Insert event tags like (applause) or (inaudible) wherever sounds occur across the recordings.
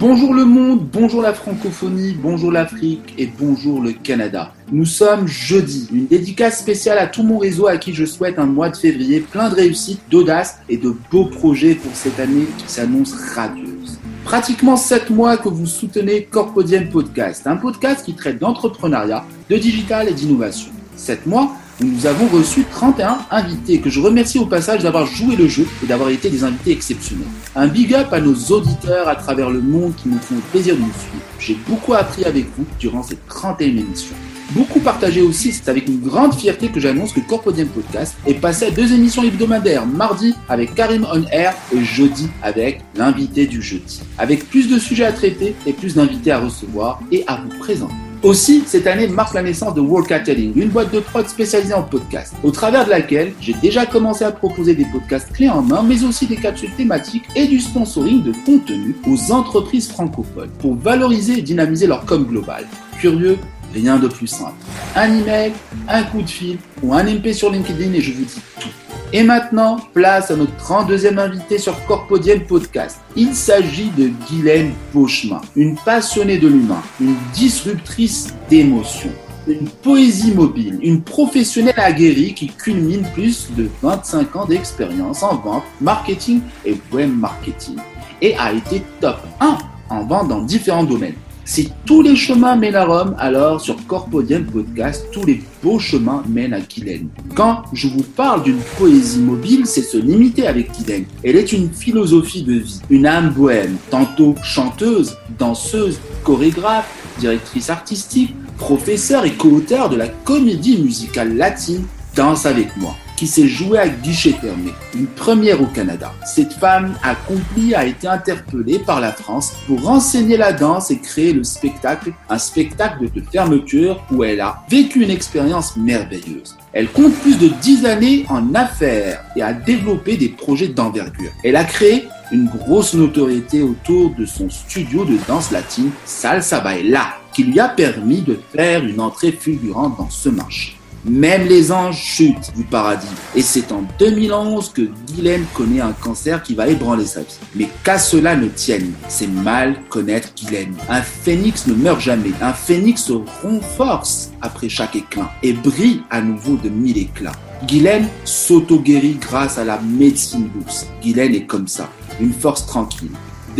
Bonjour le monde, bonjour la francophonie, bonjour l'Afrique et bonjour le Canada. Nous sommes jeudi, une dédicace spéciale à tout mon réseau à qui je souhaite un mois de février plein de réussite, d'audace et de beaux projets pour cette année qui s'annonce radieuse. Pratiquement 7 mois que vous soutenez Corpodium Podcast, un podcast qui traite d'entrepreneuriat, de digital et d'innovation. 7 mois nous avons reçu 31 invités, que je remercie au passage d'avoir joué le jeu et d'avoir été des invités exceptionnels. Un big up à nos auditeurs à travers le monde qui nous font le plaisir de nous suivre. J'ai beaucoup appris avec vous durant ces 31 émissions. Beaucoup partagé aussi, c'est avec une grande fierté que j'annonce que Corpodium Podcast est passé à deux émissions hebdomadaires, mardi avec Karim On Air et jeudi avec l'invité du jeudi. Avec plus de sujets à traiter et plus d'invités à recevoir et à vous présenter. Aussi, cette année marque la naissance de Worldcatering, une boîte de prod spécialisée en podcast, au travers de laquelle j'ai déjà commencé à proposer des podcasts clés en main, mais aussi des capsules thématiques et du sponsoring de contenu aux entreprises francophones pour valoriser et dynamiser leur com global. Curieux Rien de plus simple. Un email, un coup de fil ou un MP sur LinkedIn et je vous dis tout. Et maintenant, place à notre 32e invité sur Corpodium Podcast. Il s'agit de Guylaine Beauchemin, une passionnée de l'humain, une disruptrice d'émotions, une poésie mobile, une professionnelle aguerrie qui culmine plus de 25 ans d'expérience en vente, marketing et web marketing et a été top 1 en vente dans différents domaines. Si tous les chemins mènent à Rome, alors sur Corpodium Podcast, tous les beaux chemins mènent à Guylaine. Quand je vous parle d'une poésie mobile, c'est se limiter avec Guylaine. Elle est une philosophie de vie, une âme bohème, tantôt chanteuse, danseuse, chorégraphe, directrice artistique, professeure et co-auteur de la comédie musicale latine Danse avec moi qui s'est joué à guichet fermé, une première au Canada. Cette femme accomplie a été interpellée par la France pour renseigner la danse et créer le spectacle, un spectacle de fermeture où elle a vécu une expérience merveilleuse. Elle compte plus de 10 années en affaires et a développé des projets d'envergure. Elle a créé une grosse notoriété autour de son studio de danse latine Salsa Baila, qui lui a permis de faire une entrée fulgurante dans ce marché. Même les anges chutent du paradis. Et c'est en 2011 que Guylaine connaît un cancer qui va ébranler sa vie. Mais qu'à cela ne tienne, c'est mal connaître Guylaine. Un phénix ne meurt jamais. Un phénix se renforce après chaque éclat et brille à nouveau de mille éclats. Guylaine s'auto-guérit grâce à la médecine douce. Guylaine est comme ça, une force tranquille.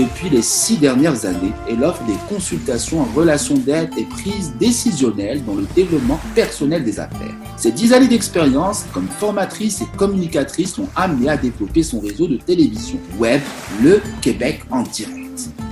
Depuis les six dernières années, elle offre des consultations en relation d'aide et prise décisionnelle dans le développement personnel des affaires. Ces dix années d'expérience comme formatrice et communicatrice l'ont amenée à développer son réseau de télévision web, le Québec en direct.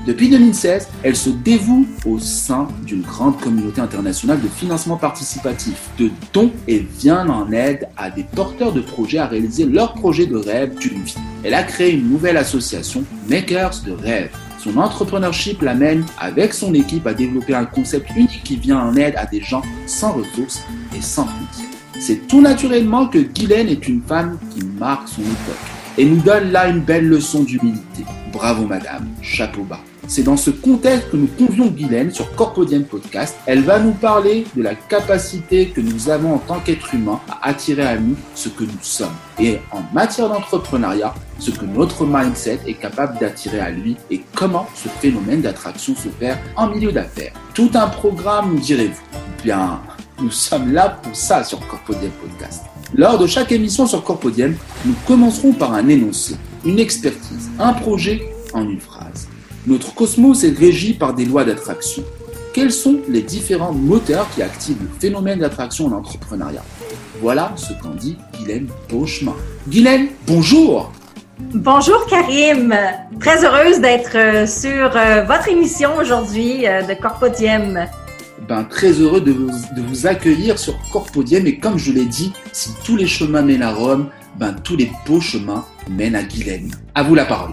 Depuis 2016, elle se dévoue au sein d'une grande communauté internationale de financement participatif, de dons et vient en aide à des porteurs de projets à réaliser leur projet de rêve d'une vie. Elle a créé une nouvelle association, Makers de rêve. Son entrepreneurship l'amène avec son équipe à développer un concept unique qui vient en aide à des gens sans ressources et sans frontières. C'est tout naturellement que Guylaine est une femme qui marque son époque et nous donne là une belle leçon d'humilité. Bravo madame, chapeau bas. C'est dans ce contexte que nous convions Guylaine sur Corpodium Podcast. Elle va nous parler de la capacité que nous avons en tant qu'être humain à attirer à nous ce que nous sommes. Et en matière d'entrepreneuriat, ce que notre mindset est capable d'attirer à lui et comment ce phénomène d'attraction s'opère en milieu d'affaires. Tout un programme, direz-vous. Bien, nous sommes là pour ça sur Corpodium Podcast. Lors de chaque émission sur Corpodium, nous commencerons par un énoncé, une expertise, un projet en une phrase. Notre cosmos est régi par des lois d'attraction. Quels sont les différents moteurs qui activent le phénomène d'attraction en entrepreneuriat? Voilà ce qu'en dit Guylaine Beauchemin. Guylaine, bonjour Bonjour Karim, très heureuse d'être euh, sur euh, votre émission aujourd'hui euh, de Corpodium. Ben, très heureux de vous, de vous accueillir sur Corpodium et comme je l'ai dit, si tous les chemins mènent à Rome, ben, tous les beaux chemins mènent à Guylaine. À vous la parole.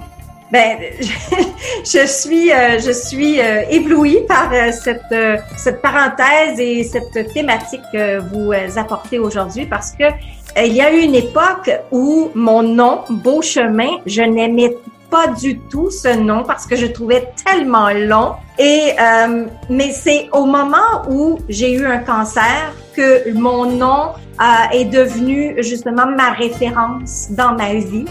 Ben, (laughs) je suis, euh, je suis euh, éblouie par euh, cette, cette parenthèse et cette thématique que vous apportez aujourd'hui parce que il y a eu une époque où mon nom, Beau Chemin, je n'aimais pas du tout ce nom parce que je trouvais tellement long. Mais c'est au moment où j'ai eu un cancer que mon nom est devenu justement ma référence dans ma vie.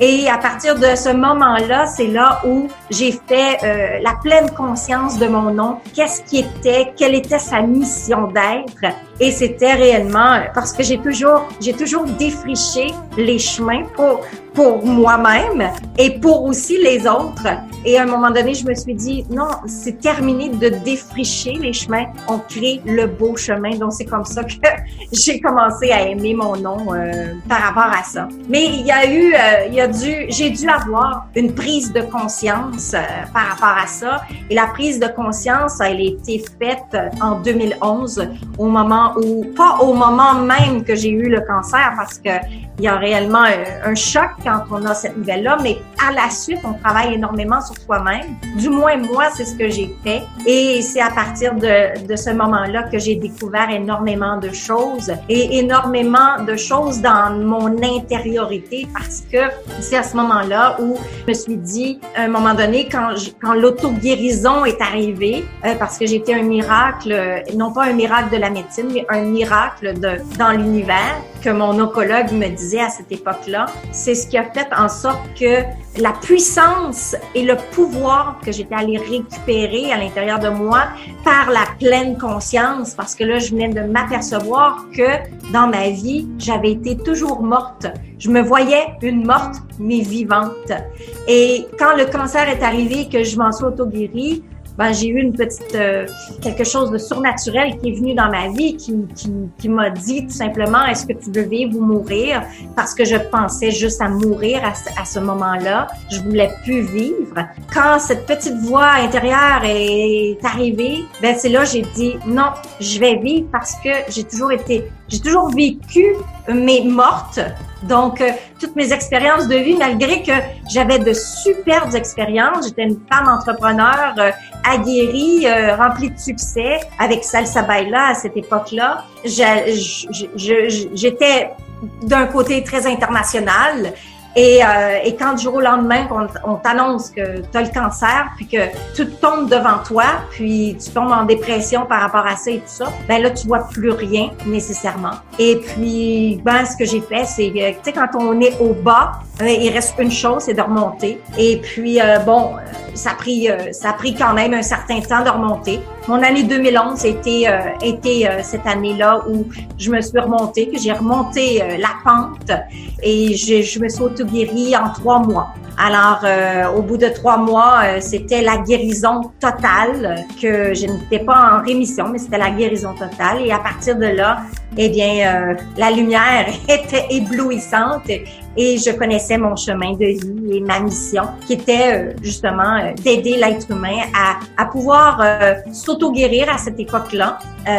Et à partir de ce moment-là, c'est là où j'ai fait euh, la pleine conscience de mon nom. Qu'est-ce qui était, quelle était sa mission d'être. Et c'était réellement parce que j'ai toujours, j'ai toujours défriché les chemins pour pour moi-même et pour aussi les autres. Et à un moment donné, je me suis dit, non, c'est terminé de défricher les chemins. On crée le beau chemin. Donc, c'est comme ça que (laughs) j'ai commencé à aimer mon nom euh, par rapport à ça. Mais il y a eu, euh, y a dû, j'ai dû avoir une prise de conscience euh, par rapport à ça. Et la prise de conscience, elle a été faite en 2011, au moment où, pas au moment même que j'ai eu le cancer, parce que il y a réellement un, un choc quand on a cette nouvelle-là, mais à la suite, on travaille énormément sur soi-même. Du moins, moi, c'est ce que j'ai fait. Et c'est à partir de, de ce moment-là que j'ai découvert énormément de choses et énormément de choses dans mon intériorité parce que c'est à ce moment-là où je me suis dit, à un moment donné, quand, quand l'auto-guérison est arrivée, euh, parce que j'étais un miracle, non pas un miracle de la médecine, mais un miracle de, dans l'univers, que mon oncologue me disait à cette époque-là, c'est ce qui a fait en sorte que la puissance et le pouvoir que j'étais allée récupérer à l'intérieur de moi par la pleine conscience, parce que là, je venais de m'apercevoir que dans ma vie, j'avais été toujours morte. Je me voyais une morte, mais vivante. Et quand le cancer est arrivé, que je m'en suis auto-guérie, ben, j'ai eu une petite euh, quelque chose de surnaturel qui est venu dans ma vie, qui, qui, qui m'a dit tout simplement est-ce que tu veux vivre ou mourir? Parce que je pensais juste à mourir à, à ce moment-là. Je voulais plus vivre. Quand cette petite voix intérieure est arrivée, ben c'est là j'ai dit non, je vais vivre parce que j'ai toujours été, j'ai toujours vécu mais morte donc, euh, toutes mes expériences de vie, malgré que j'avais de superbes expériences, j'étais une femme entrepreneur euh, aguerrie, euh, remplie de succès, avec Salsa Baila à cette époque-là. J'étais d'un côté très international, et, euh, et quand du jour au lendemain, on, on t'annonce que tu le cancer, puis que tout tombe devant toi, puis tu tombes en dépression par rapport à ça et tout ça, ben là, tu vois plus rien nécessairement. Et puis, ben, ce que j'ai fait, c'est que, tu sais, quand on est au bas, euh, il reste une chose, c'est de remonter. Et puis, euh, bon, ça a pris, ça a pris quand même un certain temps de remonter. Mon année 2011 a été, été cette année-là où je me suis remontée, que j'ai remonté la pente et je, je me suis auto-guérie en trois mois. Alors, euh, au bout de trois mois, euh, c'était la guérison totale, que je n'étais pas en rémission, mais c'était la guérison totale. Et à partir de là, eh bien, euh, la lumière (laughs) était éblouissante et je connaissais mon chemin de vie et ma mission, qui était justement d'aider l'être humain à, à pouvoir s'auto-guérir à cette époque-là,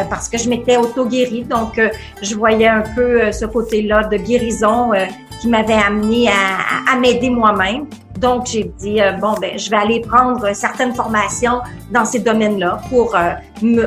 parce que je m'étais auto-guérie, donc je voyais un peu ce côté-là de guérison qui m'avait amené à, à, m'aider moi-même. Donc, j'ai dit, euh, bon, ben, je vais aller prendre certaines formations dans ces domaines-là pour euh,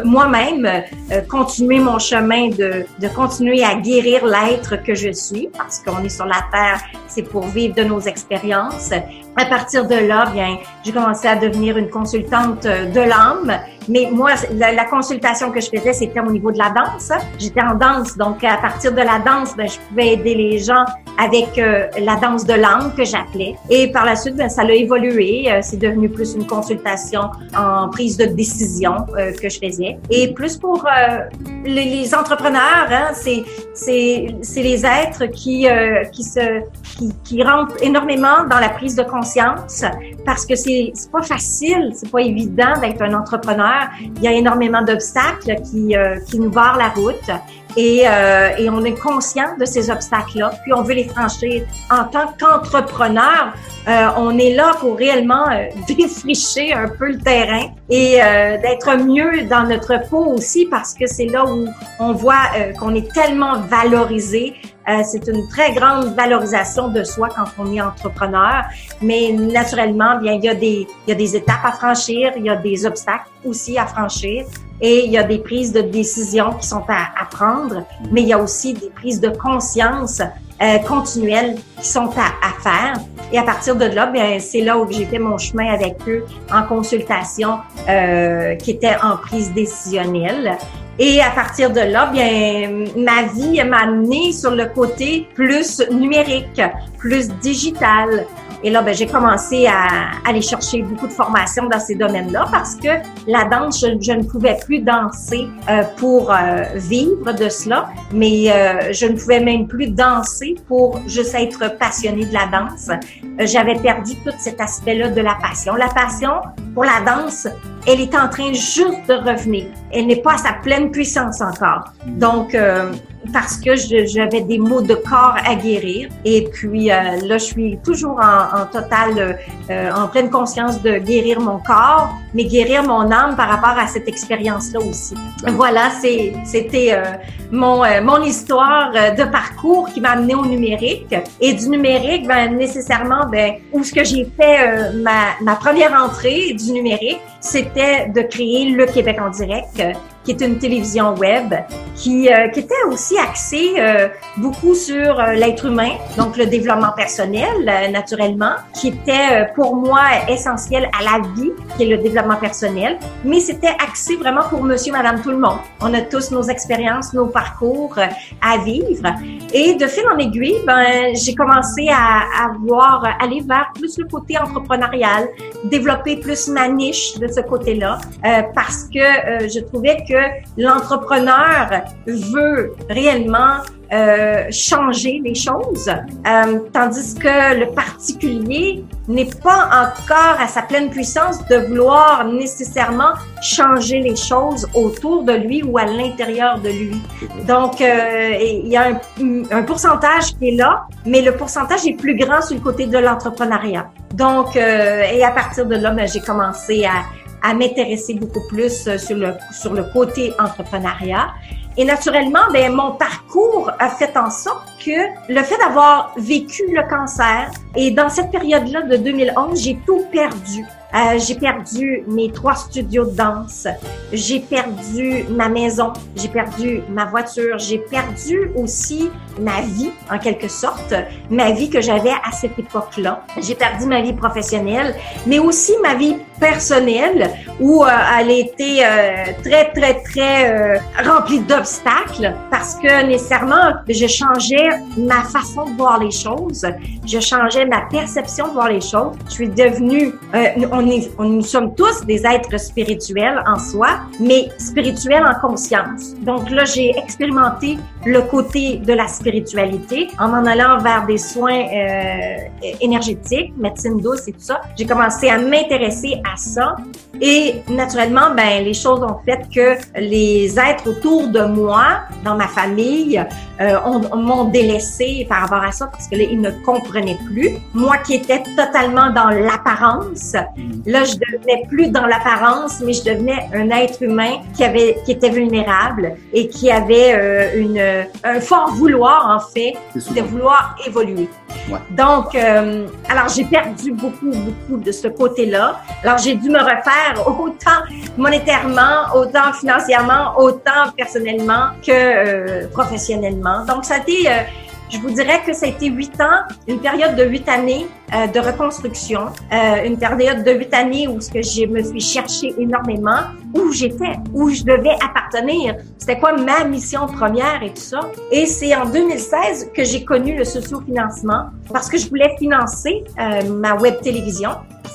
moi-même euh, continuer mon chemin de, de continuer à guérir l'être que je suis, parce qu'on est sur la Terre, c'est pour vivre de nos expériences. Said. À partir de là, bien, j'ai commencé à devenir une consultante de l'âme mais moi, la, consultation que je faisais, c'était au niveau de la danse. J'étais en danse, donc à partir de la danse, ben, je pouvais aider les gens avec euh, la danse de langue que j'appelais. Et par la suite, ben, ça a évolué. Euh, c'est devenu plus une consultation en prise de décision euh, que je faisais. Et plus pour les, les, entrepreneurs, hein, c'est c'est c'est les êtres qui qui se qui, qui rentrent énormément dans la prise de conscience parce que c'est pas facile, c'est pas évident d'être un entrepreneur il y a énormément d'obstacles qui, euh, qui nous barrent la route et, euh, et on est conscient de ces obstacles-là, puis on veut les franchir. En tant qu'entrepreneur, euh, on est là pour réellement (laughs) défricher un peu le terrain et d'être mieux dans notre peau aussi parce que c'est là où on voit qu'on est tellement valorisé. Euh, c'est une très grande valorisation de soi quand on est entrepreneur, mais naturellement, bien il y a des il y a des étapes à franchir, il y a des obstacles aussi à franchir et il y a des prises de décision qui sont à, à prendre, mais il y a aussi des prises de conscience euh, continuelles qui sont à, à, faire. Et à partir de là, bien c'est là où j'ai fait mon chemin avec eux en consultation, euh, qui était en prise décisionnelle. Et à partir de là, bien, ma vie m'a amené sur le côté plus numérique, plus digital. Et là, ben, j'ai commencé à aller chercher beaucoup de formations dans ces domaines-là parce que la danse, je, ne pouvais plus danser euh, pour euh, vivre de cela, mais euh, je ne pouvais même plus danser pour juste être passionnée de la danse. J'avais perdu tout cet aspect-là de la passion. La passion pour la danse, elle est en train juste de revenir. Elle n'est pas à sa pleine puissance encore. Donc, parce que j'avais des maux de corps à guérir. Et puis euh, là, je suis toujours en, en totale, euh, en pleine conscience de guérir mon corps, mais guérir mon âme par rapport à cette expérience-là aussi. Voilà, c'était euh, mon, mon histoire de parcours qui m'a amené au numérique. Et du numérique, ben, nécessairement, ben, où ce que j'ai fait ma, ma première entrée du numérique, c'était de créer le Québec en direct qui est une télévision web, qui, euh, qui était aussi axée euh, beaucoup sur euh, l'être humain, donc le développement personnel, naturellement, qui était pour moi essentiel à la vie, qui est le développement personnel, mais c'était axé vraiment pour monsieur, madame, tout le monde. On a tous nos expériences, nos parcours à vivre. Et de fil en aiguille, ben, j'ai commencé à, à voir, aller vers plus le côté entrepreneurial, développer plus ma niche de ce côté-là, parce que je trouvais l'entrepreneur veut réellement euh, changer les choses, euh, tandis que le particulier n'est pas encore à sa pleine puissance de vouloir nécessairement changer les choses autour de lui ou à l'intérieur de lui. Donc, euh, il y a un, un, pourcentage qui est là, mais le pourcentage est plus grand sur le côté de l'entrepreneuriat. Donc, et à partir de là, ben, j'ai commencé à, à m'intéresser beaucoup plus euh, sur le, sur le côté entrepreneuriat. Et naturellement, ben, mon parcours a fait en sorte que le fait d'avoir vécu le cancer et dans cette période-là de 2011, j'ai tout perdu. Euh, j'ai perdu mes trois studios de danse. J'ai perdu ma maison. J'ai perdu ma voiture. J'ai perdu aussi ma vie, en quelque sorte, ma vie que j'avais à cette époque-là. J'ai perdu ma vie professionnelle, mais aussi ma vie personnelle, où euh, elle était euh, très, très, très euh, remplie d'obstacles, parce que nécessairement, je changeais ma façon de voir les choses. Je changeais ma perception de voir les choses. Je suis devenue, on est, on, nous sommes tous des êtres spirituels en soi, mais spirituels en conscience. Donc là, j'ai expérimenté le côté de la spiritualité en en allant vers des soins euh, énergétiques, médecine douce et tout ça. J'ai commencé à m'intéresser à ça et naturellement, ben les choses ont fait que les êtres autour de moi, dans ma famille, euh, m'ont délaissé par rapport à ça parce que là, ils ne comprenaient plus. Moi qui étais totalement dans l'apparence, là, je devenais plus dans l'apparence, mais je devenais un être humain qui avait, qui était vulnérable et qui avait euh, une, un fort vouloir en fait de vouloir évoluer. Donc, euh, alors j'ai perdu beaucoup, beaucoup de ce côté-là. Alors j'ai dû me refaire (laughs) autant monétairement, autant financièrement, autant personnellement que euh, professionnellement. Donc ça a été euh, je vous dirais que ça a été huit ans, une période de huit années euh, de reconstruction, euh, une période de huit années où ce que je me suis cherché énormément, où j'étais, où je devais appartenir, c'était quoi ma mission première et tout ça. Et c'est en 2016 que j'ai connu le sociofinancement parce que je voulais financer euh, ma web télévision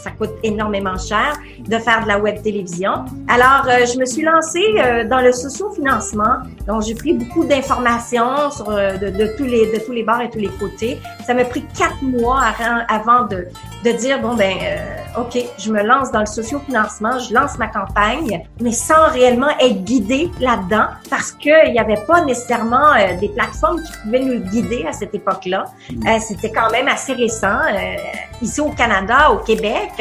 ça coûte énormément cher de faire de la web télévision. Alors, euh, je me suis lancée euh, dans le socio-financement. Donc, j'ai pris beaucoup d'informations sur euh, de, de, tous les de tous les bords et tous les côtés. Ça m'a pris quatre mois avant de de dire bon ben ok, je me lance dans le socio-financement, je lance ma campagne, mais sans réellement être guidée là-dedans parce que il n'y avait pas nécessairement des plateformes qui pouvaient nous guider à cette époque-là. Mm. C'était quand même assez récent ici au Canada, au Québec.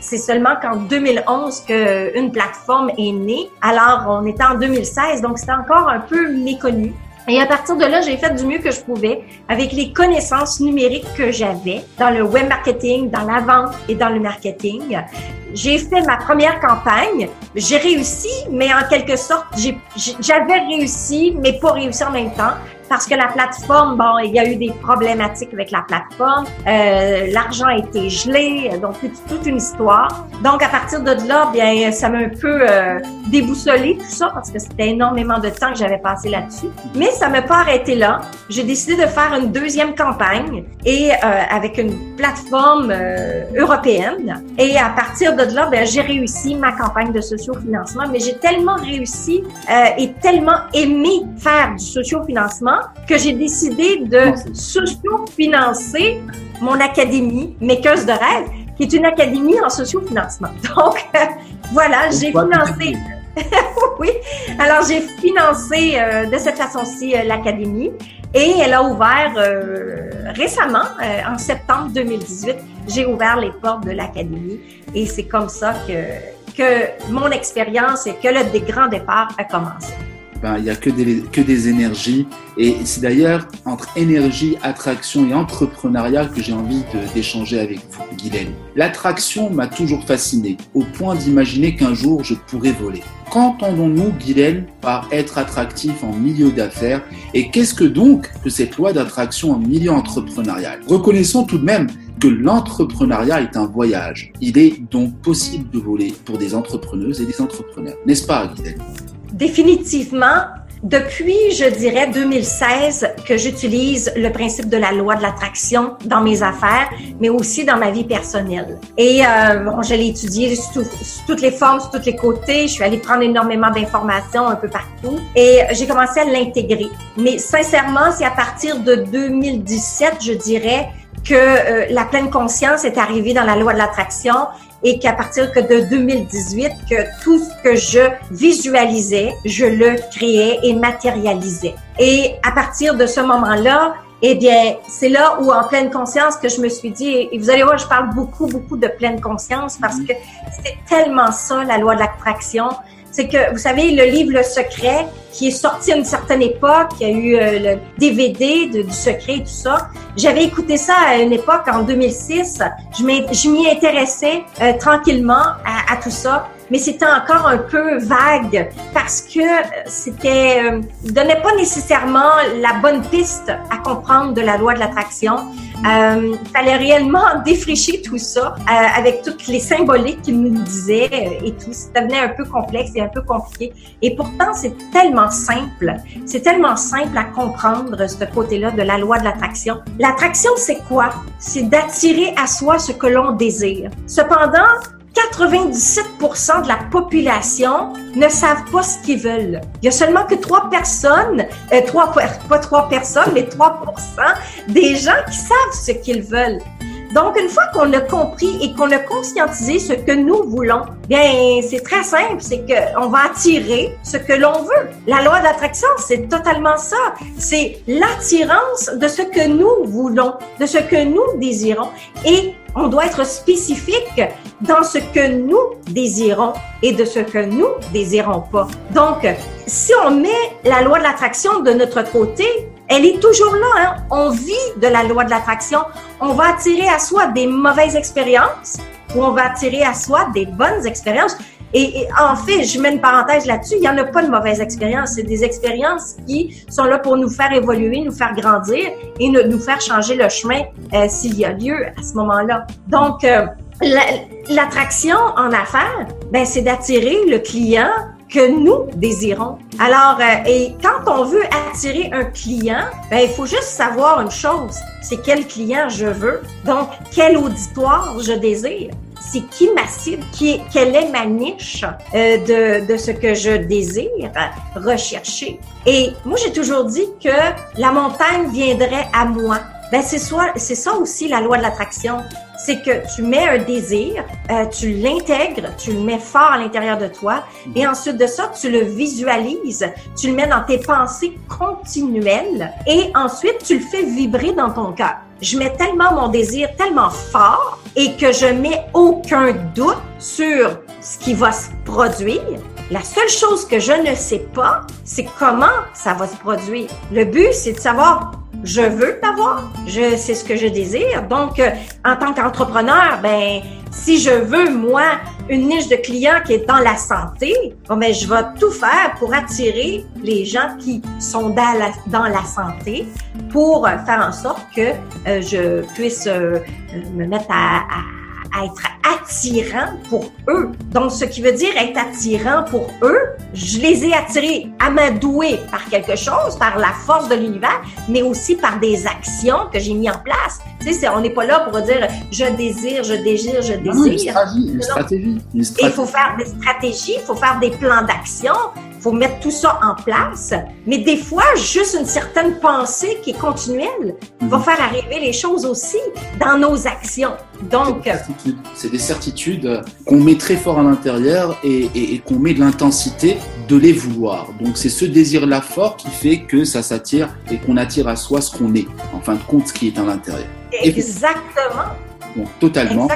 C'est seulement qu'en 2011 qu'une plateforme est née. Alors, on était en 2016, donc c'était encore un peu méconnu. Et à partir de là, j'ai fait du mieux que je pouvais avec les connaissances numériques que j'avais dans le web marketing, dans la vente et dans le marketing. J'ai fait ma première campagne. J'ai réussi, mais en quelque sorte, j'avais réussi, mais pas réussi en même temps parce que la plateforme, bon, il y a eu des problématiques avec la plateforme, euh, l'argent a été gelé, donc toute une histoire. Donc à partir de là, bien, ça m'a un peu euh, déboussolé tout ça parce que c'était énormément de temps que j'avais passé là-dessus. Mais ça m'a pas arrêté là. J'ai décidé de faire une deuxième campagne et euh, avec une plateforme euh, européenne. Et à partir de là, ben, j'ai réussi ma campagne de sociofinancement. Mais j'ai tellement réussi euh, et tellement aimé faire du sociofinancement que j'ai décidé de sociofinancer mon académie Makeuse de rêve, qui est une académie en sociofinancement. (laughs) Donc, voilà, j'ai financé. (laughs) oui, alors j'ai financé euh, de cette façon-ci euh, l'académie et elle a ouvert euh, récemment, en septembre 2018, j'ai ouvert les portes de l'académie et c'est comme ça que, que mon expérience et que le des grands départs a commencé. Ben, il n'y a que des, que des énergies. Et c'est d'ailleurs entre énergie, attraction et entrepreneuriat que j'ai envie d'échanger avec vous, Guylaine. L'attraction m'a toujours fasciné, au point d'imaginer qu'un jour je pourrais voler. Qu'entendons-nous, Guylaine, par être attractif en milieu d'affaires? Et qu'est-ce que donc que cette loi d'attraction en milieu entrepreneurial? Reconnaissons tout de même que l'entrepreneuriat est un voyage. Il est donc possible de voler pour des entrepreneuses et des entrepreneurs. N'est-ce pas, Guylaine? Définitivement, depuis, je dirais, 2016, que j'utilise le principe de la loi de l'attraction dans mes affaires, mais aussi dans ma vie personnelle. Et euh, bon, je l'ai étudié sous, toutes les formes, sur tous les côtés. Je suis allée prendre énormément d'informations un peu partout et j'ai commencé à l'intégrer. Mais sincèrement, c'est à partir de 2017, je dirais, que euh, la pleine conscience est arrivée dans la loi de l'attraction et qu'à partir que de 2018, que tout ce que je visualisais, je le créais et matérialisais. Et à partir de ce moment-là, eh bien, c'est là où, en pleine conscience, que je me suis dit, et vous allez voir, je parle beaucoup, beaucoup de pleine conscience parce que c'est tellement ça, la loi de l'attraction c'est que, vous savez, le livre Le Secret, qui est sorti à une certaine époque, il y a eu euh, le DVD du Secret et tout ça. J'avais écouté ça à une époque, en 2006. Je m'y intéressais euh, tranquillement à, tout ça, mais c'était encore un peu vague parce que c'était euh, donnait pas nécessairement la bonne piste à comprendre de la loi de l'attraction. Euh, fallait réellement (laughs) défricher tout ça euh, avec toutes les symboliques qu'il nous disait euh, et tout. Ça devenait un peu complexe et un peu compliqué. Et pourtant, c'est tellement simple. C'est tellement simple à comprendre ce côté-là de la loi de l'attraction. L'attraction, c'est quoi? C'est d'attirer à soi ce que l'on désire. Cependant, 97% de la population ne savent pas ce qu'ils veulent. Il y a seulement que trois personnes, euh, trois, pas trois personnes, mais 3% des gens qui savent ce qu'ils veulent. Donc, une fois qu'on a compris et qu'on a conscientisé ce que nous voulons, bien, c'est très simple, c'est qu'on va attirer ce que l'on veut. La loi d'attraction, c'est totalement ça. C'est l'attirance de ce que nous voulons, de ce que nous désirons. Et on doit être spécifique dans ce que nous désirons et de ce que nous désirons pas. Donc, si on met la loi de l'attraction de notre côté, elle est toujours là. Hein? On vit de la loi de l'attraction. On va attirer à soi des mauvaises expériences ou on va attirer à soi des bonnes expériences. Et, en fait, je mets une parenthèse là-dessus, il n'y en a pas de mauvaises expériences. C'est des expériences qui sont là pour nous faire évoluer, nous faire grandir et nous faire changer le chemin euh, s'il y a lieu à ce moment-là. Donc, euh, l'attraction en affaires, ben, c'est d'attirer le client que nous désirons. Alors, euh, et quand on veut attirer un client, ben, il faut juste savoir une chose, c'est quel client je veux. Donc, quel auditoire je désire c'est qui ma cible, qui quelle est ma niche euh, de, de ce que je désire rechercher. Et moi, j'ai toujours dit que la montagne viendrait à moi. Ben c'est soit c'est ça aussi la loi de l'attraction, c'est que tu mets un désir, euh, tu l'intègres, tu le mets fort à l'intérieur de toi, et ensuite de ça tu le visualises, tu le mets dans tes pensées continuelles, et ensuite tu le fais vibrer dans ton cœur. Je mets tellement mon désir tellement fort et que je mets aucun doute sur ce qui va se produire. La seule chose que je ne sais pas, c'est comment ça va se produire. Le but, c'est de savoir je veux l'avoir, je c'est ce que je désire. Donc, euh, en tant qu'entrepreneur, ben si je veux moi une niche de clients qui est dans la santé, bon, ben je vais tout faire pour attirer les gens qui sont dans la, dans la santé, pour faire en sorte que euh, je puisse euh, me mettre à, à être attirant pour eux. Donc, ce qui veut dire être attirant pour eux, je les ai attirés amadoués par quelque chose, par la force de l'univers, mais aussi par des actions que j'ai mis en place. Tu sais, on n'est pas là pour dire je désire, je désire, je désire. Non, une stratégie, une. Il faut faire des stratégies, il faut faire des plans d'action, faut mettre tout ça en place. Mais des fois, juste une certaine pensée qui est continuelle va mhm. faire arriver les choses aussi dans nos actions. Donc, c'est des certitudes qu'on met très fort à l'intérieur et, et, qu'on met de l'intensité de les vouloir. Donc, c'est ce désir-là fort qui fait que ça s'attire et qu'on attire à soi ce qu'on est. En fin de compte, ce qui est à l'intérieur. Exactement. Donc, totalement.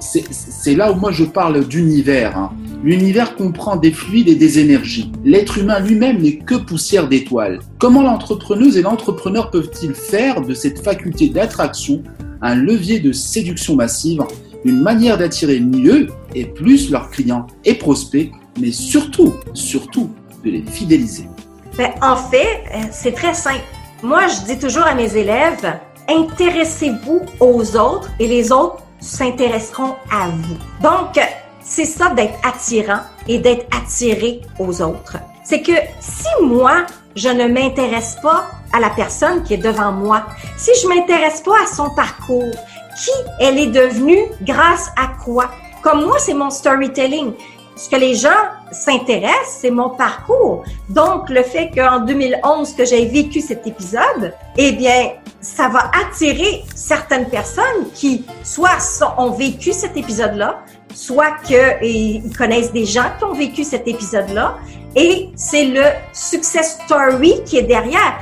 C'est là où moi je parle d'univers. Hein. L'univers comprend des fluides et des énergies. L'être humain lui-même n'est que poussière d'étoiles. Comment l'entrepreneuse et l'entrepreneur peuvent-ils faire de cette faculté d'attraction un levier de séduction massive, une manière d'attirer mieux et plus leurs clients et prospects, mais surtout, surtout, de les fidéliser? Ben, en fait, euh, c'est très simple. Moi, je dis toujours à mes élèves, intéressez-vous aux autres et les autres s'intéresseront à vous. Donc, c'est ça d'être attirant et d'être attiré aux autres. C'est que si moi, je ne m'intéresse pas à la personne qui est devant moi, si je m'intéresse pas à son parcours, qui elle est devenue, grâce à quoi? Comme moi, c'est mon storytelling. Ce que les gens s'intéressent, c'est mon parcours. Donc, le fait qu'en 2011, que j'ai vécu cet épisode, eh bien, ça va attirer certaines personnes qui, soit ont vécu cet épisode-là, soit qu'ils connaissent des gens qui ont vécu cet épisode-là, et c'est le success story qui est derrière.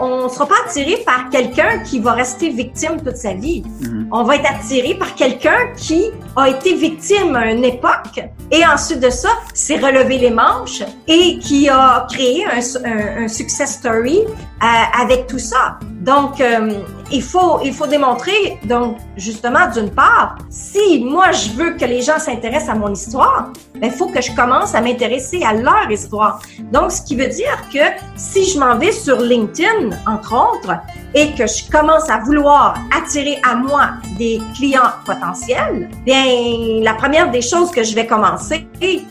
On ne sera pas attiré par quelqu'un qui va rester victime toute sa vie. Mm-hmm. On va être attiré par quelqu'un qui a été victime à une époque et ensuite de ça, s'est relevé les manches et qui a créé un, un, success story euh, avec tout ça. Donc, euh, il faut il faut démontrer donc justement d'une part, si moi je veux que les gens s'intéressent à mon histoire, il ben, faut que je commence à m'intéresser à leur histoire. Donc, ce qui veut dire que si je m'en vais sur Entre autres, et que je commence à vouloir attirer à moi des clients potentiels, bien, la première des choses que je vais commencer,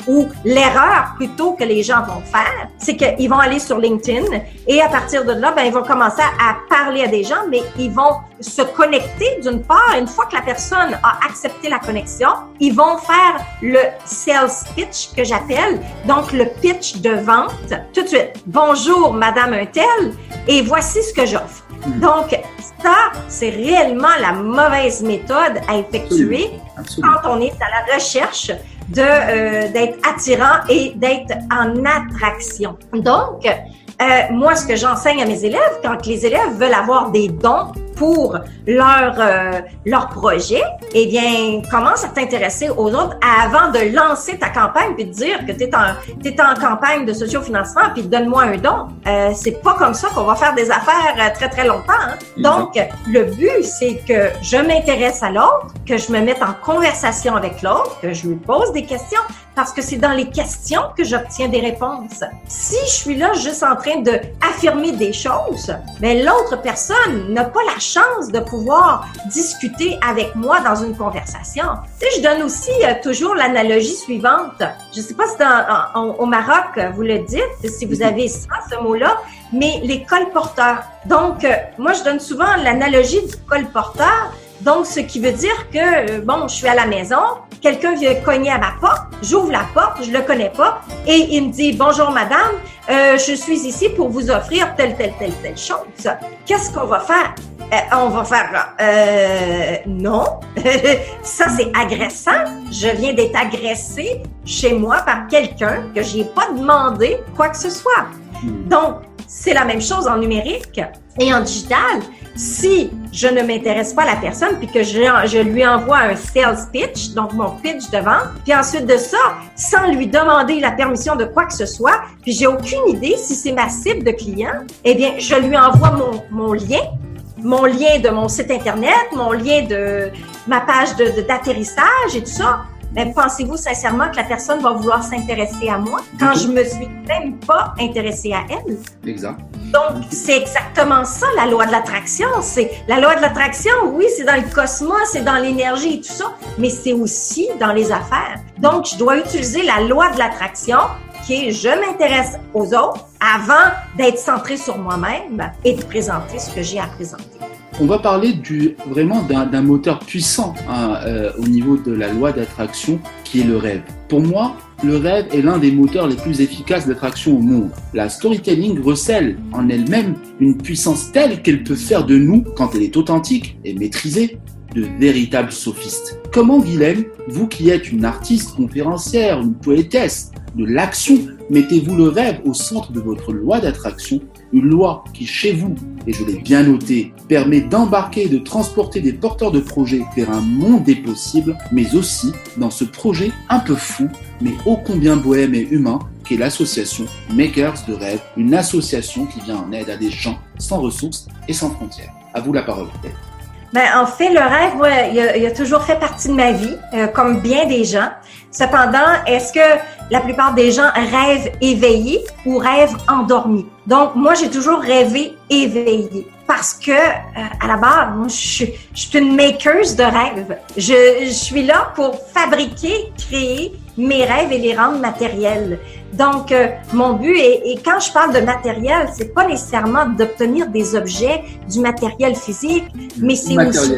ou l'erreur plutôt que les gens vont faire, c'est qu'ils vont aller sur LinkedIn et à partir de là, ben, ils vont commencer à parler à des gens, mais ils vont se connecter d'une part. Une fois que la personne a accepté la connexion, ils vont faire le sales pitch que j'appelle, donc le pitch de vente tout de suite. Bonjour, Madame Untel, et voici ce que j'offre. Donc, ça, c'est réellement la mauvaise méthode à effectuer quand on est à la recherche de euh, d'être attirant et d'être en attraction. Donc, euh, moi, ce que j'enseigne à mes élèves, quand les élèves veulent avoir des dons pour leur euh, leur projet, eh bien, commence à t'intéresser aux autres avant de lancer ta campagne puis de dire que tu es en t'es en campagne de sociofinancement puis donne-moi un don. Euh, c'est pas comme ça qu'on va faire des affaires euh, très très longtemps. Hein. Donc, le but c'est que je m'intéresse à l'autre, que je me mette en conversation avec l'autre, que je lui pose des questions parce que c'est dans les questions que j'obtiens des réponses. Si je suis là juste en train de affirmer des choses, mais ben, l'autre personne n'a pas la chance de pouvoir discuter avec moi dans une conversation. Tu sais, je donne aussi euh, toujours l'analogie suivante. Je sais pas si dans, au Maroc vous le dites, si vous avez ça, ce mot-là, mais les colporteurs. Donc, euh, moi, je donne souvent l'analogie du colporteur. Donc, ce qui veut dire que, euh, bon, je suis à la maison, quelqu'un vient cogner à ma porte, j'ouvre la porte, je le connais pas, et il me dit bonjour madame, euh, je suis ici pour vous offrir telle telle telle telle chose. Qu'est-ce qu'on va faire? Euh, On va faire euh, non, (laughs) ça c'est agressant. Je viens d'être agressé chez moi par quelqu'un que j'ai pas demandé quoi que ce soit. Hmm. Donc c'est la même chose en numérique et en digital. Si je ne m'intéresse pas à la personne puis que je, lui envoie un sales pitch, donc mon pitch de vente, puis ensuite de ça, sans lui demander la permission de quoi que ce soit, puis j'ai aucune idée si c'est ma cible de client, eh bien, je lui envoie mon, mon lien mon lien de mon site Internet, mon lien de ma page d'atterrissage de, et tout ça. Mais pensez-vous sincèrement que la personne va vouloir s'intéresser à moi quand je me suis même pas intéressée à elle? Exact. Donc, c'est exactement ça, la loi de l'attraction. C'est la loi de l'attraction, oui, c'est dans le cosmos, c'est dans l'énergie et tout ça, mais c'est aussi dans les affaires. Donc, je dois utiliser la loi de l'attraction qui est je m'intéresse aux autres avant d'être centré sur moi-même et de présenter ce que j'ai à présenter on va parler du, vraiment d'un moteur puissant hein, euh, au niveau de la loi d'attraction qui est le rêve. Pour moi, le rêve est l'un des moteurs les plus efficaces d'attraction au monde. La storytelling recèle en elle-même une puissance telle qu'elle peut faire de nous, quand elle est authentique et maîtrisée, de véritables sophistes. Comment, Guilhem, vous qui êtes une artiste conférencière, une poétesse de l'action, mettez-vous le rêve au centre de votre loi d'attraction? Une loi qui, chez vous, et je l'ai bien noté, permet d'embarquer et de transporter des porteurs de projets vers un monde des possibles, mais aussi dans ce projet un peu fou, mais ô combien bohème et humain, qu'est l'association Makers de Rêve, une association qui vient en aide à des gens sans ressources et sans frontières. À vous la parole. Ben, en fait, le rêve, ouais, il, a, toujours fait partie de ma vie, euh, comme bien des gens. Cependant, est-ce que la plupart des gens rêvent éveillés ou rêvent endormis? Donc, moi, j'ai toujours rêvé éveillé parce que, euh, à la base, moi, je, suis, je suis une makeuse de rêves. Je, je suis là pour fabriquer, créer mes rêves et les rendre matériels. Donc, euh, mon but, est, et quand je parle de matériel, c'est pas nécessairement d'obtenir des objets, du matériel physique, mais c'est aussi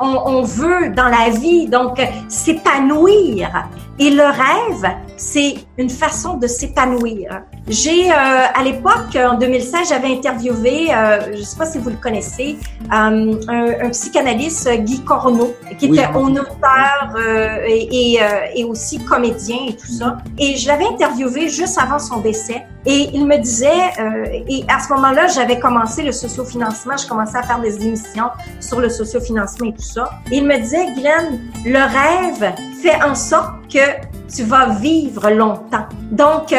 on, on, veut dans la vie, donc s'épanouir. Et le rêve, c'est une façon de s'épanouir. J'ai, euh, à l'époque, en 2016, j'avais interviewé, euh, je sais pas si vous le connaissez, euh, un, un, psychanalyste, Guy Corneau, qui était oui. auteur euh, et, et, euh, et, aussi comédien et tout ça. Et je l'avais interviewé juste avant son décès. Et il me disait, et à ce moment-là, j'avais commencé le sociofinancement, je commençais à faire des émissions sur le sociofinancement et tout ça. Et il me disait, Glenn, le rêve fait en sorte que tu vas vivre longtemps. Donc,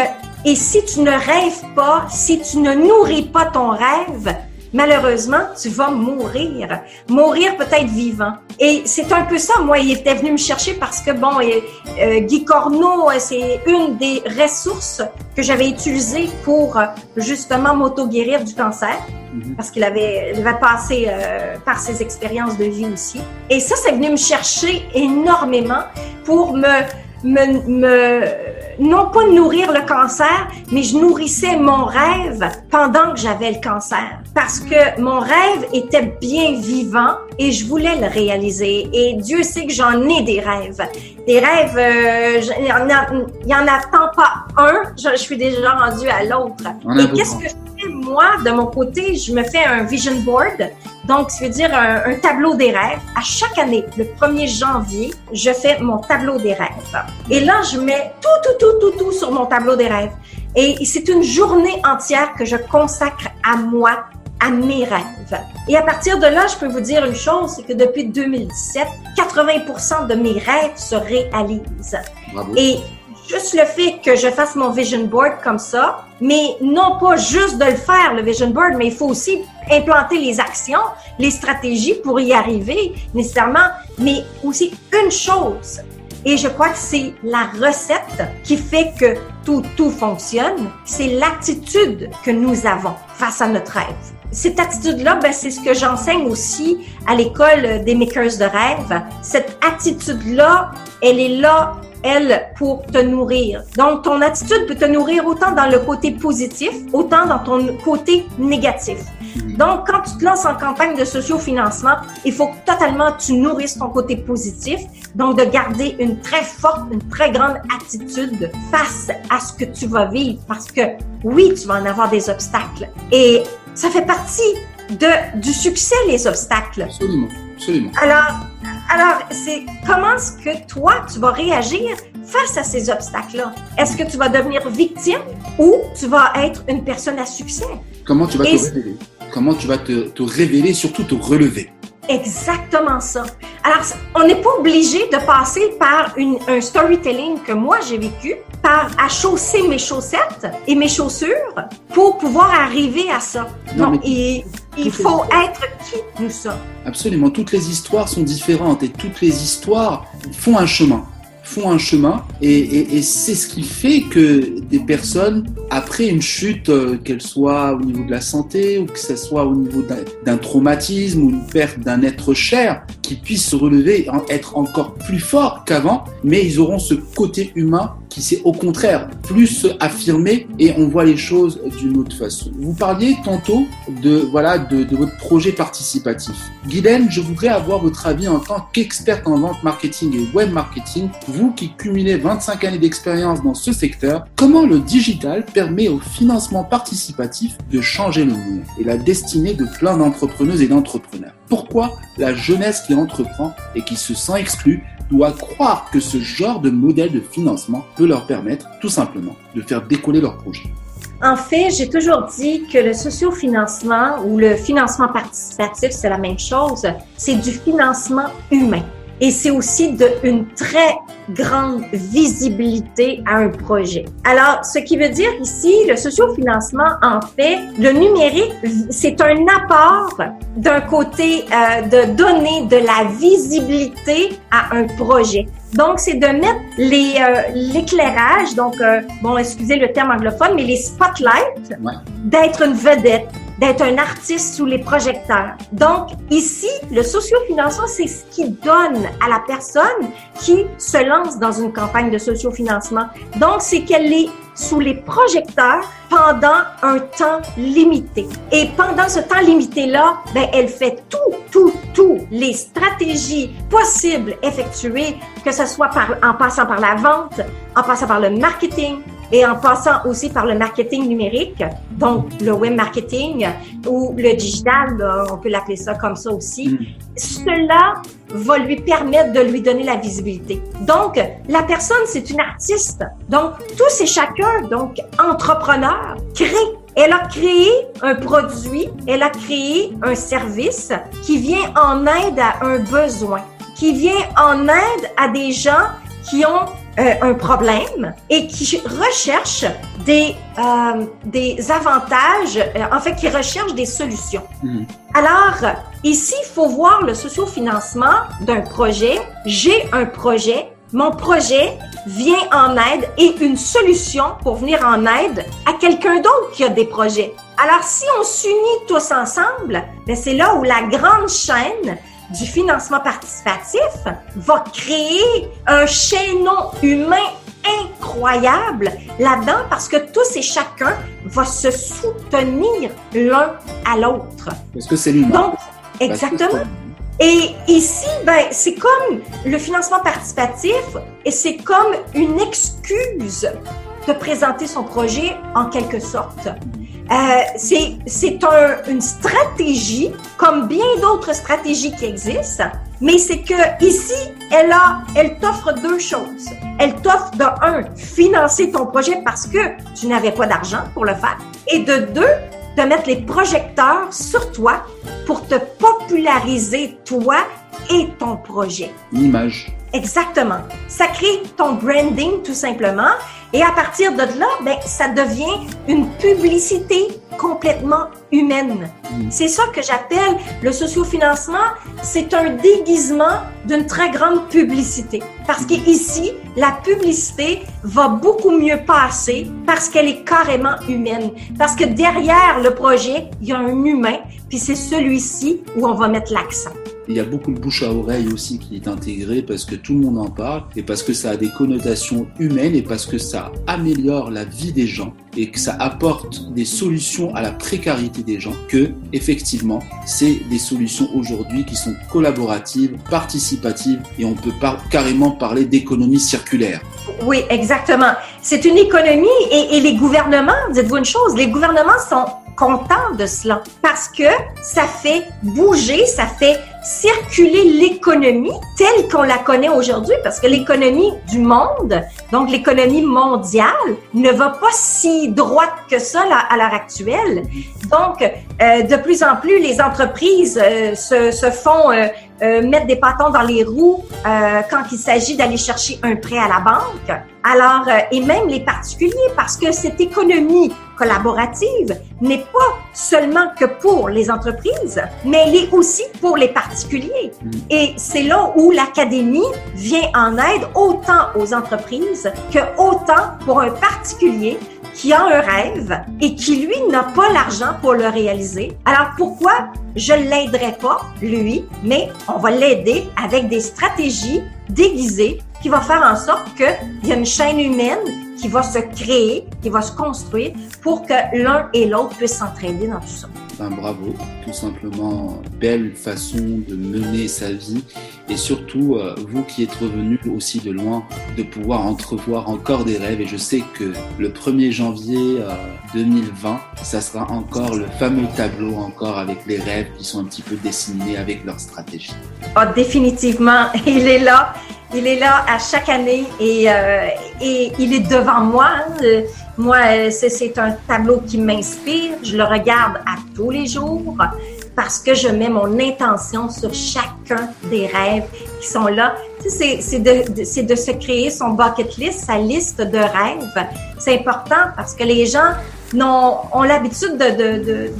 et si tu ne rêves pas, si tu ne nourris pas ton rêve, malheureusement, tu vas mourir. Mourir peut-être vivant. Et c'est un peu ça. Moi, il était venu me chercher parce que, bon, euh, Guy Corneau, euh, c'est une des ressources que j'avais utilisées pour justement m'auto-guérir du cancer. Mhm. Parce qu'il avait, il avait passé euh, par ses expériences de vie aussi. Et ça, c'est venu me chercher énormément pour me, me, me non pas nourrir le cancer, mais je nourrissais mon rêve pendant que j'avais le cancer. Parce que mon rêve était bien vivant et je voulais le réaliser. Et Dieu sait que j'en ai des rêves. Des rêves, euh, il y en a, tant pas un, je, suis déjà rendue à l'autre. Et qu'est-ce que je fais, moi, de mon côté? Je me fais un vision board donc, ça veut dire un, un, tableau des rêves. À chaque année, le 1er janvier, je fais mon tableau des rêves. Et là, je mets tout, tout, tout, tout, tout sur mon tableau des rêves. Et c'est une journée entière que je consacre à moi, à mes rêves. Et à partir de là, je peux vous dire une chose, c'est que depuis 2017, 80% de mes rêves se réalisent. Bravo. Et juste le fait que je fasse mon vision board comme ça, mais non pas juste de le faire, le vision board, mais il faut aussi implanter les actions, les stratégies pour y arriver nécessairement, mais aussi une chose. Et je crois que c'est la recette qui fait que tout, tout fonctionne. C'est l'attitude que nous avons face à notre rêve. Cette attitude-là, ben, c'est ce que j'enseigne aussi à l'école des makers de rêve. Cette attitude-là, elle est là elle, pour te nourrir. Donc, ton attitude peut te nourrir autant dans le côté positif, autant dans ton côté négatif. Mm-hmm. Donc, quand tu te lances en campagne de sociofinancement, il faut que totalement tu nourrisses ton côté positif. Donc, de garder une très forte, une très grande attitude face à ce que tu vas vivre. Parce que oui, tu vas en avoir des obstacles. Et ça fait partie de, du succès, les obstacles. Absolument, absolument. Alors, alors, c'est comment est-ce que toi, tu vas réagir face à ces obstacles-là? Est-ce que tu vas devenir victime ou tu vas être une personne à succès? Comment tu vas te révéler? Comment tu vas te, te révéler, surtout te relever? Exactement ça. Alors, on n'est pas obligé de passer par une, un storytelling que moi j'ai vécu, par à chausser mes chaussettes et mes chaussures pour pouvoir arriver à ça. Non, il, faut être qui nous sommes. Absolument. Toutes les histoires sont différentes et toutes les histoires font un chemin font un chemin et, c'est ce qui fait que des personnes, après une chute, euh, qu'elle soit au niveau de la santé ou que ce soit au niveau d'un traumatisme ou une perte d'un être cher, qui puissent se relever, et être encore plus forts qu'avant, mais ils auront ce côté humain qui s'est au contraire plus affirmé et on voit les choses d'une autre façon. Vous parliez tantôt de voilà de, votre projet participatif. Guylaine, je voudrais avoir votre avis en tant qu'experte en vente marketing et web marketing, vous qui cumulez 25 années d'expérience dans ce secteur, comment le digital permet au financement participatif de changer le monde et la destinée de plein d'entrepreneuses et d'entrepreneurs? Pourquoi la jeunesse qui entreprend et qui se sent exclue doit croire que ce genre de modèle de financement peut leur permettre tout simplement de faire décoller leur projet. En fait, j'ai toujours dit que le sociofinancement ou le financement participatif, c'est la même chose. C'est du financement humain et c'est aussi de une très grande visibilité à un projet. Alors, ce qui veut dire ici, le sociofinancement, en fait, le numérique, c'est un apport d'un côté euh, de donner de la visibilité à un projet. Donc, c'est de mettre les euh, l'éclairage, donc euh, bon, excusez le terme anglophone, mais les spotlights, d'être une vedette, d'être un artiste sous les projecteurs. Donc, ici, le sociofinancement, c'est ce qui donne à la personne qui se lance dans une campagne de sociofinancement. Donc, c'est qu'elle est sous les projecteurs pendant un temps limité. Et pendant ce temps limité-là, ben, elle fait tout, tout, tout, les stratégies possibles effectuées, que ce soit par, en passant par la vente, en passant par le marketing, et en passant aussi par le marketing numérique, donc le web marketing ou le digital, on peut l'appeler ça comme ça aussi, mm. cela va lui permettre de lui donner la visibilité. Donc, la personne, c'est une artiste. Donc, tous et chacun, donc entrepreneur, crée elle a créé un produit, elle a créé un service qui vient en aide à un besoin, qui vient en aide à des gens qui ont euh, un problème et qui recherchent des, euh, des avantages, euh, en fait, qui recherchent des solutions. Mhm. Alors, ici, il faut voir le sociofinancement d'un projet. J'ai un projet, mon projet vient en aide et une solution pour venir en aide à quelqu'un d'autre qui a des projets. Alors, si on s'unit tous ensemble, ben c'est là où la grande chaîne du financement participatif va créer un chaînon humain incroyable là-dedans parce que tous et chacun va se soutenir l'un à l'autre. Parce que c'est l'humain. Donc, exactement. Et ici, ben, c'est comme le financement participatif et c'est comme une excuse de présenter son projet en quelque sorte. Euh, c'est c'est un, une stratégie, comme bien d'autres stratégies qui existent, mais c'est que ici, elle a, elle t'offre deux choses. Elle t'offre de un, financer ton projet parce que tu n'avais pas d'argent pour le faire, et de deux, de mettre les projecteurs sur toi pour te populariser toi et ton projet. L'image. Exactement. Ça crée ton branding tout simplement et à partir de là, ben, ça devient une publicité complètement humaine. Mm. C'est ça que j'appelle le sociofinancement. C'est un déguisement d'une très grande publicité. Parce qu'ici, la publicité va beaucoup mieux passer parce qu'elle est carrément humaine. Parce que derrière le projet, il y a un humain, puis c'est celui-ci où on va mettre l'accent. Il y a beaucoup de bouche à oreille aussi qui est intégré parce que tout le monde en parle et parce que ça a des connotations humaines et parce que ça améliore la vie des gens et que ça apporte des solutions à la précarité des gens que effectivement c'est des solutions aujourd'hui qui sont collaboratives, participatives et on peut carrément parler d'économie circulaire. Oui, exactement. C'est une économie et, les gouvernements, dites-vous une chose, les gouvernements sont content de cela parce que ça fait bouger, ça fait circuler l'économie telle qu'on la connaît aujourd'hui parce que l'économie du monde, donc l'économie mondiale, ne va pas si droite que ça à l'heure actuelle. Donc, euh, de plus en plus, les entreprises euh, se, se, font euh, euh, mettre des bâtons dans les roues euh, quand il s'agit d'aller chercher un prêt à la banque. Alors, euh, et même les particuliers, parce que cette économie collaborative n'est pas seulement que pour les entreprises, mais elle est aussi pour les particuliers. Mm. Et c'est là où l'académie vient en aide autant aux entreprises que autant pour un particulier qui a un rêve et qui, lui, n'a pas l'argent pour le réaliser. Alors, pourquoi je l'aiderai pas, lui, mais on va l'aider avec des stratégies déguisées qui vont faire en sorte qu'il y a une chaîne humaine qui va se créer, qui va se construire pour que l'un et l'autre puissent s'entraider dans tout ça. Ben, bravo, tout simplement belle façon de mener sa vie et surtout euh, vous qui êtes revenu aussi de loin de pouvoir entrevoir encore des rêves et je sais que le 1er janvier 2020 euh, ça sera encore le fameux tableau encore avec les rêves qui sont un petit peu dessinés avec leur stratégie. Oh, définitivement, (laughs) il est là il est là à chaque année et, euh, et il est devant moi. Hein. Moi, c'est un tableau qui m'inspire. Je le regarde à tous les jours parce que je mets mon intention sur chacun des rêves qui sont là. c'est de, se créer son bucket list, sa liste de rêves. C'est important parce que les gens ont, l'habitude de,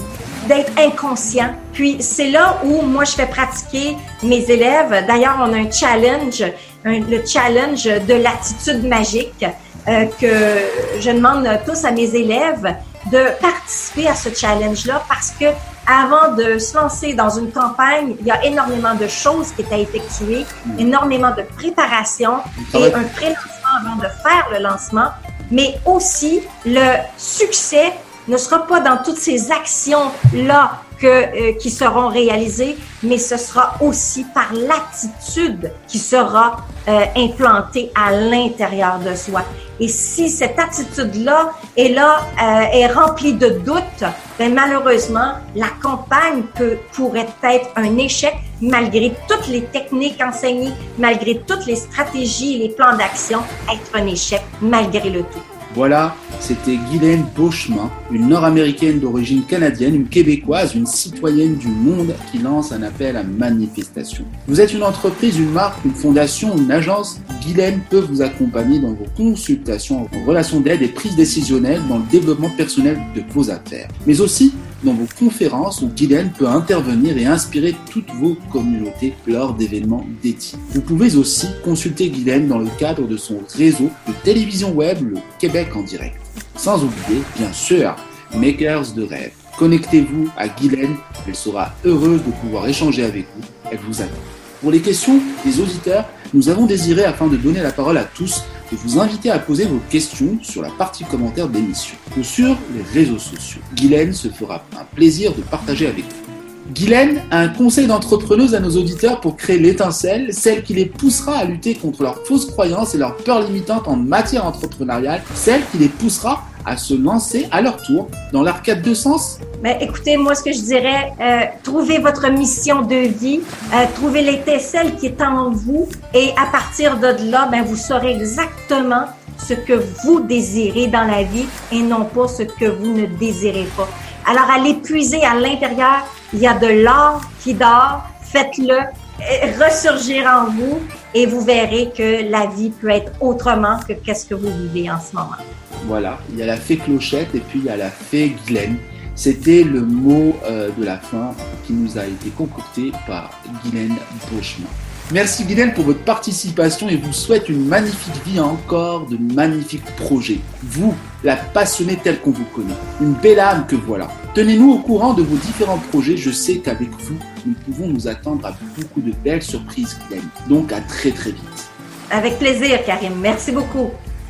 d'être inconscients. Puis c'est là où moi je fais pratiquer mes élèves. D'ailleurs, on a un challenge, le challenge de l'attitude magique euh, que je demande tous à mes élèves de participer à ce challenge-là parce que avant de se lancer dans une campagne, il y a énormément de choses qui étaient effectuées, mm. énormément de préparation et un pré-lancement avant de faire le lancement. Mais aussi, le succès ne sera pas dans toutes ces actions-là euh, qui seront réalisées, mais ce sera aussi par l'attitude qui sera euh, implantée à l'intérieur de soi. Et si cette attitude-là est là, euh, est remplie de doutes, ben malheureusement, la campagne peut, pourrait être un échec malgré toutes les techniques enseignées, malgré toutes les stratégies et les plans d'action, être un échec malgré le tout. Voilà, c'était Guylaine Beauchemin, une nord-américaine d'origine canadienne, une québécoise, une citoyenne du monde qui lance un appel à manifestation. Vous êtes une entreprise, une marque, une fondation, une agence Guylaine peut vous accompagner dans vos consultations en relation d'aide et prise décisionnelle dans le développement personnel de vos affaires. Mais aussi dans vos conférences où Guylaine peut intervenir et inspirer toutes vos communautés lors d'événements dédiés. Vous pouvez aussi consulter Guylaine dans le cadre de son réseau de télévision web Le Québec en direct. Sans oublier, bien sûr, Makers de rêve. Connectez-vous à Guylaine, elle sera heureuse de pouvoir échanger avec vous, elle vous attend. Pour les questions des auditeurs, nous avons désiré, afin de donner la parole à tous, de vous inviter à poser vos questions sur la partie commentaire de l'émission ou sur les réseaux sociaux. Guylaine se fera un plaisir de partager avec vous. Guylaine a un conseil d'entrepreneuse à nos auditeurs pour créer l'étincelle, celle qui les poussera à lutter contre leurs fausses croyances et leurs peurs limitantes en matière entrepreneuriale, celle qui les poussera à se lancer à leur tour dans l'arcade de sens. Ben, écoutez, moi, ce que je dirais, euh, trouvez votre mission de vie, euh, trouvez l'étincelle qui est en vous, et à partir de là, ben, vous saurez exactement ce que vous désirez dans la vie et non pas ce que vous ne désirez pas. Alors, allez puiser à l'intérieur, il y a de l'or qui dort, faites-le ressurgir en vous et vous verrez que la vie peut être autrement que qu'est-ce que vous vivez en ce moment. Voilà, il y a la fée Clochette et puis il y a la fée Glenn. C'était le mot euh, de la fin qui nous a été concocté par Guylaine Beauchemin. Merci Guylaine pour votre participation et vous souhaite une magnifique vie encore de magnifiques projets. Vous, la passionnée telle qu'on vous connaît. Une belle âme que voilà. Tenez-nous au courant de vos différents projets. Je sais qu'avec vous, nous pouvons nous attendre à beaucoup de belles surprises Guylaine. Donc à très très vite. Avec plaisir Karim. Merci beaucoup.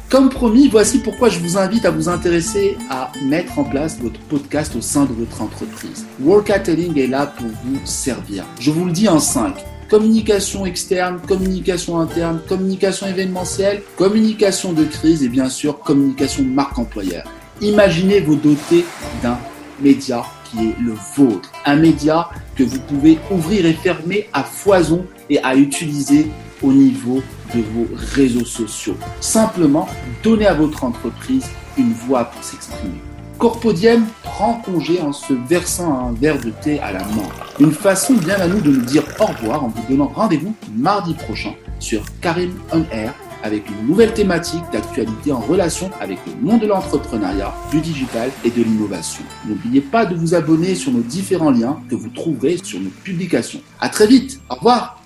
Comme promis, voici pourquoi je vous invite à vous intéresser à mettre en place votre podcast au sein de votre entreprise. Workatelling est là pour vous servir. Je vous le dis en 5. Communication externe, communication interne, communication événementielle, communication de crise et bien sûr communication de marque employeur. Imaginez vous doter d'un média qui est le vôtre. Un média que vous pouvez ouvrir et fermer à foison et à utiliser au niveau de vos réseaux sociaux. Simplement, donnez à votre entreprise une voix pour s'exprimer. Corpodium prend congé en se versant un verre de thé à la main. Une façon bien à nous de nous dire au revoir en vous donnant rendez-vous mardi prochain sur Karim On Air avec une nouvelle thématique d'actualité en relation avec le monde de l'entrepreneuriat, du digital et de l'innovation. N'oubliez pas de vous abonner sur nos différents liens que vous trouverez sur nos publications. À très vite. Au revoir.